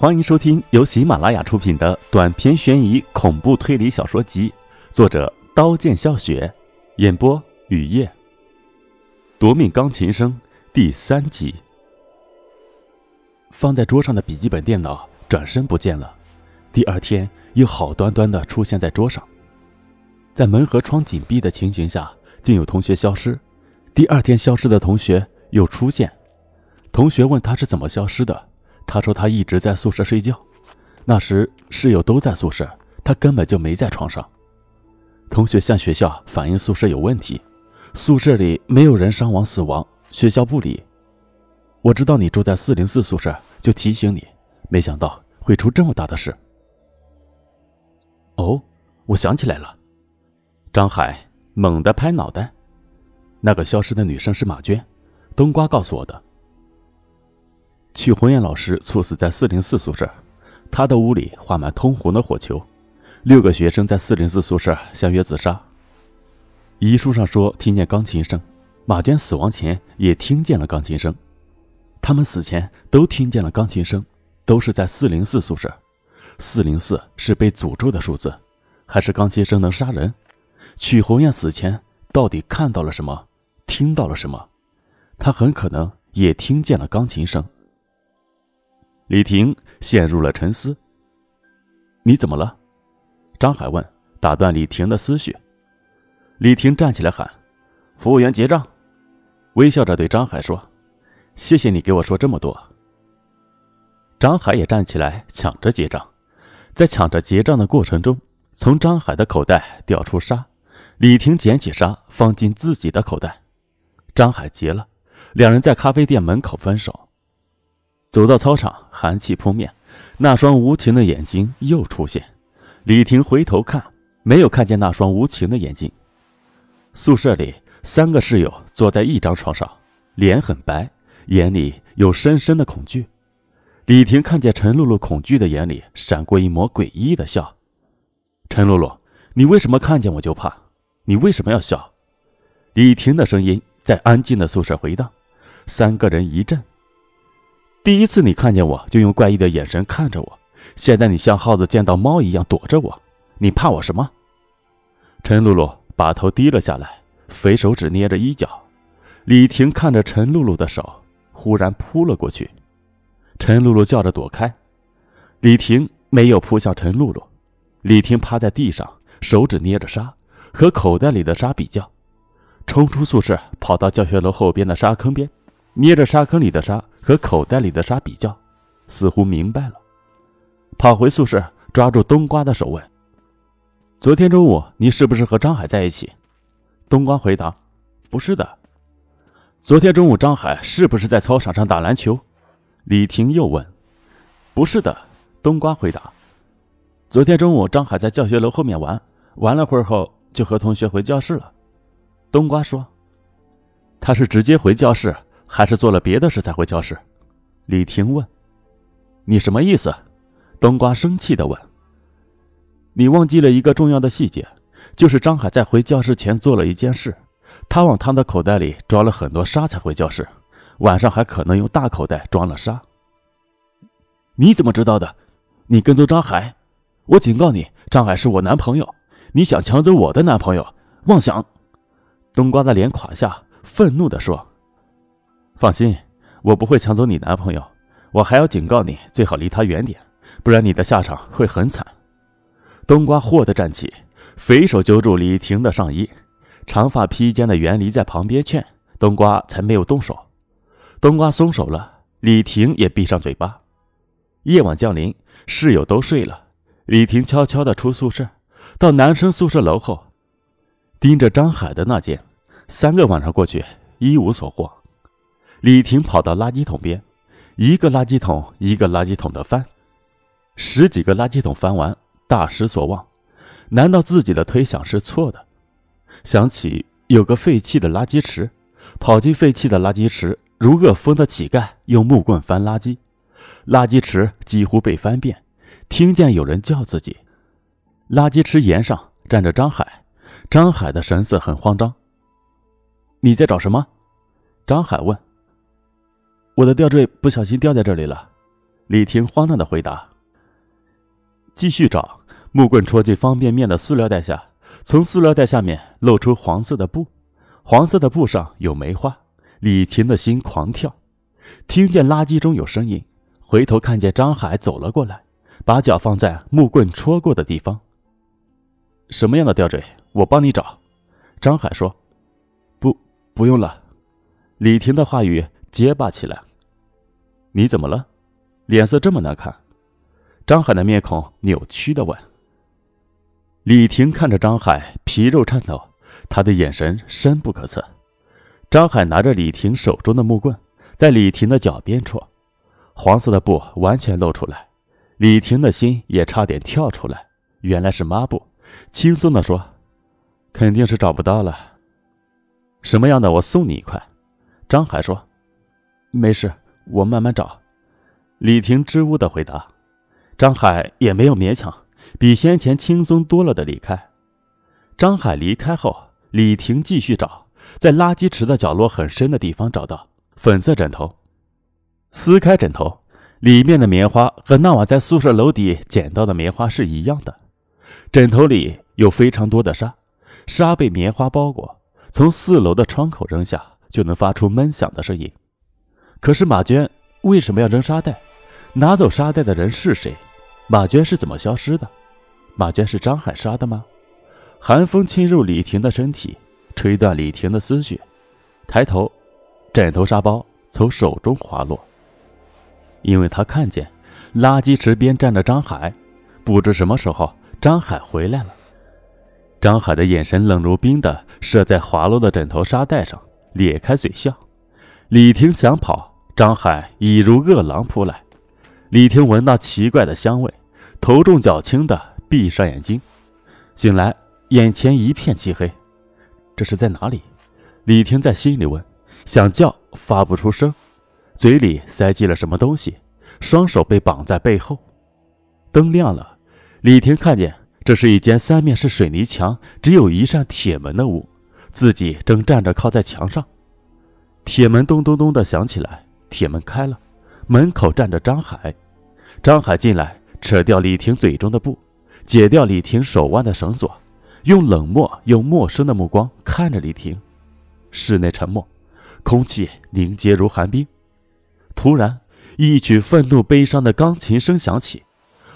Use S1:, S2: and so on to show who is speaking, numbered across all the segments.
S1: 欢迎收听由喜马拉雅出品的短篇悬疑恐怖推理小说集，作者刀剑笑雪，演播雨夜。夺命钢琴声第三集。放在桌上的笔记本电脑转身不见了，第二天又好端端的出现在桌上，在门和窗紧闭的情形下，竟有同学消失。第二天消失的同学又出现，同学问他是怎么消失的。他说他一直在宿舍睡觉，那时室友都在宿舍，他根本就没在床上。同学向学校反映宿舍有问题，宿舍里没有人伤亡死亡，学校不理。我知道你住在四零四宿舍，就提醒你，没想到会出这么大的事。哦，我想起来了，张海猛地拍脑袋，那个消失的女生是马娟，冬瓜告诉我的。曲红艳老师猝死在四零四宿舍，他的屋里画满通红的火球。六个学生在四零四宿舍相约自杀。遗书上说听见钢琴声，马娟死亡前也听见了钢琴声，他们死前都听见了钢琴声，都是在四零四宿舍。四零四是被诅咒的数字，还是钢琴声能杀人？曲红艳死前到底看到了什么？听到了什么？他很可能也听见了钢琴声。李婷陷入了沉思。你怎么了？张海问，打断李婷的思绪。李婷站起来喊：“服务员结账。”微笑着对张海说：“谢谢你给我说这么多。”张海也站起来抢着结账，在抢着结账的过程中，从张海的口袋掉出沙，李婷捡起沙放进自己的口袋，张海结了，两人在咖啡店门口分手。走到操场，寒气扑面，那双无情的眼睛又出现。李婷回头看，没有看见那双无情的眼睛。宿舍里三个室友坐在一张床上，脸很白，眼里有深深的恐惧。李婷看见陈露露恐惧的眼里闪过一抹诡异的笑。陈露露，你为什么看见我就怕？你为什么要笑？李婷的声音在安静的宿舍回荡，三个人一震。第一次你看见我就用怪异的眼神看着我，现在你像耗子见到猫一样躲着我，你怕我什么？陈露露把头低了下来，肥手指捏着衣角。李婷看着陈露露的手，忽然扑了过去。陈露露叫着躲开，李婷没有扑向陈露露。李婷趴在地上，手指捏着沙，和口袋里的沙比较，冲出宿舍，跑到教学楼后边的沙坑边。捏着沙坑里的沙和口袋里的沙比较，似乎明白了，跑回宿舍，抓住冬瓜的手问：“昨天中午你是不是和张海在一起？”冬瓜回答：“不是的。”昨天中午张海是不是在操场上打篮球？李婷又问：“不是的。”冬瓜回答：“昨天中午张海在教学楼后面玩，玩了会儿后就和同学回教室了。”冬瓜说：“他是直接回教室。”还是做了别的事才回教室？李婷问：“你什么意思？”冬瓜生气的问：“你忘记了一个重要的细节，就是张海在回教室前做了一件事，他往他的口袋里装了很多沙才回教室，晚上还可能用大口袋装了沙。你怎么知道的？你跟踪张海？我警告你，张海是我男朋友，你想抢走我的男朋友，妄想！”冬瓜的脸垮下，愤怒的说。放心，我不会抢走你男朋友。我还要警告你，最好离他远点，不然你的下场会很惨。冬瓜霍地站起，肥手揪住李婷的上衣，长发披肩的袁离在旁边劝冬瓜，才没有动手。冬瓜松手了，李婷也闭上嘴巴。夜晚降临，室友都睡了，李婷悄悄地出宿舍，到男生宿舍楼后，盯着张海的那间。三个晚上过去，一无所获。李婷跑到垃圾桶边，一个垃圾桶一个垃圾桶的翻，十几个垃圾桶翻完，大失所望。难道自己的推想是错的？想起有个废弃的垃圾池，跑进废弃的垃圾池，如饿疯的乞丐用木棍翻垃圾，垃圾池几乎被翻遍。听见有人叫自己，垃圾池沿上站着张海，张海的神色很慌张。你在找什么？张海问。我的吊坠不小心掉在这里了，李婷慌乱的回答。继续找，木棍戳进方便面的塑料袋下，从塑料袋下面露出黄色的布，黄色的布上有梅花。李婷的心狂跳，听见垃圾中有声音，回头看见张海走了过来，把脚放在木棍戳过的地方。什么样的吊坠？我帮你找。张海说：“不，不用了。”李婷的话语结巴起来。你怎么了？脸色这么难看？张海的面孔扭曲的问。李婷看着张海，皮肉颤抖，他的眼神深不可测。张海拿着李婷手中的木棍，在李婷的脚边戳，黄色的布完全露出来，李婷的心也差点跳出来。原来是抹布，轻松的说：“肯定是找不到了。什么样的？我送你一块。”张海说：“没事，我慢慢找。”李婷支吾的回答。张海也没有勉强，比先前轻松多了的离开。张海离开后，李婷继续找。在垃圾池的角落很深的地方找到粉色枕头，撕开枕头，里面的棉花和那晚在宿舍楼底捡到的棉花是一样的。枕头里有非常多的沙，沙被棉花包裹，从四楼的窗口扔下就能发出闷响的声音。可是马娟为什么要扔沙袋？拿走沙袋的人是谁？马娟是怎么消失的？马娟是张海杀的吗？寒风侵入李婷的身体。吹断李婷的思绪，抬头，枕头沙包从手中滑落。因为他看见垃圾池边站着张海，不知什么时候张海回来了。张海的眼神冷如冰的射在滑落的枕头沙袋上，咧开嘴笑。李婷想跑，张海已如饿狼扑来。李婷闻到奇怪的香味，头重脚轻的闭上眼睛，醒来，眼前一片漆黑。这是在哪里？李婷在心里问，想叫发不出声，嘴里塞进了什么东西，双手被绑在背后。灯亮了，李婷看见这是一间三面是水泥墙、只有一扇铁门的屋，自己正站着靠在墙上。铁门咚咚咚的响起来，铁门开了，门口站着张海。张海进来，扯掉李婷嘴中的布，解掉李婷手腕的绳索。用冷漠又陌生的目光看着李婷，室内沉默，空气凝结如寒冰。突然，一曲愤怒悲伤的钢琴声响起，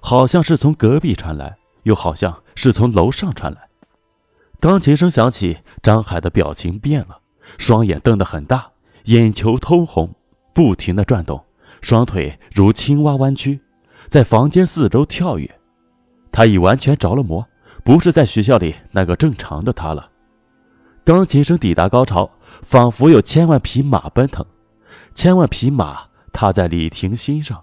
S1: 好像是从隔壁传来，又好像是从楼上传来。钢琴声响起，张海的表情变了，双眼瞪得很大，眼球通红，不停的转动，双腿如青蛙弯曲，在房间四周跳跃。他已完全着了魔。不是在学校里那个正常的他了。钢琴声抵达高潮，仿佛有千万匹马奔腾，千万匹马踏在李婷心上。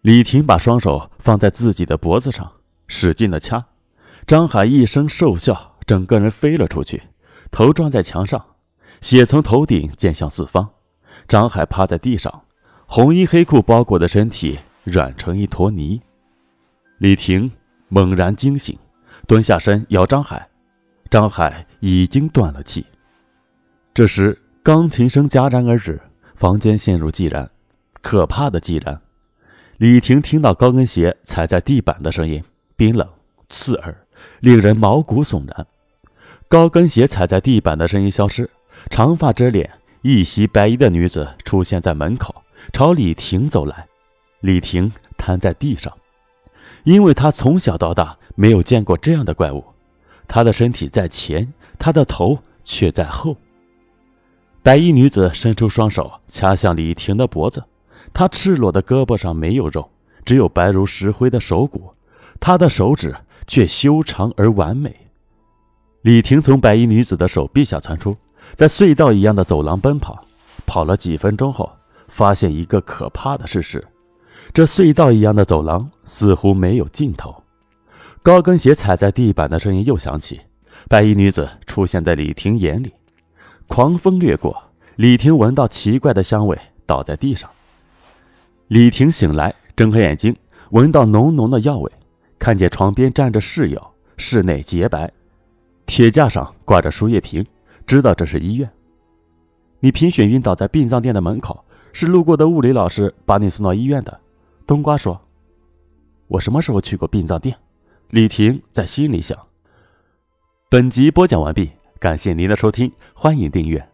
S1: 李婷把双手放在自己的脖子上，使劲的掐。张海一声兽笑，整个人飞了出去，头撞在墙上，血从头顶溅向四方。张海趴在地上，红衣黑裤包裹的身体软成一坨泥。李婷猛然惊醒。蹲下身摇张海，张海已经断了气。这时钢琴声戛然而止，房间陷入寂然，可怕的寂然。李婷听到高跟鞋踩在地板的声音，冰冷刺耳，令人毛骨悚然。高跟鞋踩在地板的声音消失，长发遮脸、一袭白衣的女子出现在门口，朝李婷走来。李婷瘫在地上。因为她从小到大没有见过这样的怪物，她的身体在前，她的头却在后。白衣女子伸出双手掐向李婷的脖子，她赤裸的胳膊上没有肉，只有白如石灰的手骨，她的手指却修长而完美。李婷从白衣女子的手臂下窜出，在隧道一样的走廊奔跑，跑了几分钟后，发现一个可怕的事实。这隧道一样的走廊似乎没有尽头，高跟鞋踩在地板的声音又响起。白衣女子出现在李婷眼里，狂风掠过，李婷闻到奇怪的香味，倒在地上。李婷醒来，睁开眼睛，闻到浓浓的药味，看见床边站着室友，室内洁白，铁架上挂着输液瓶，知道这是医院。你贫血晕倒在殡葬店的门口，是路过的物理老师把你送到医院的。冬瓜说：“我什么时候去过殡葬店？”李婷在心里想。本集播讲完毕，感谢您的收听，欢迎订阅。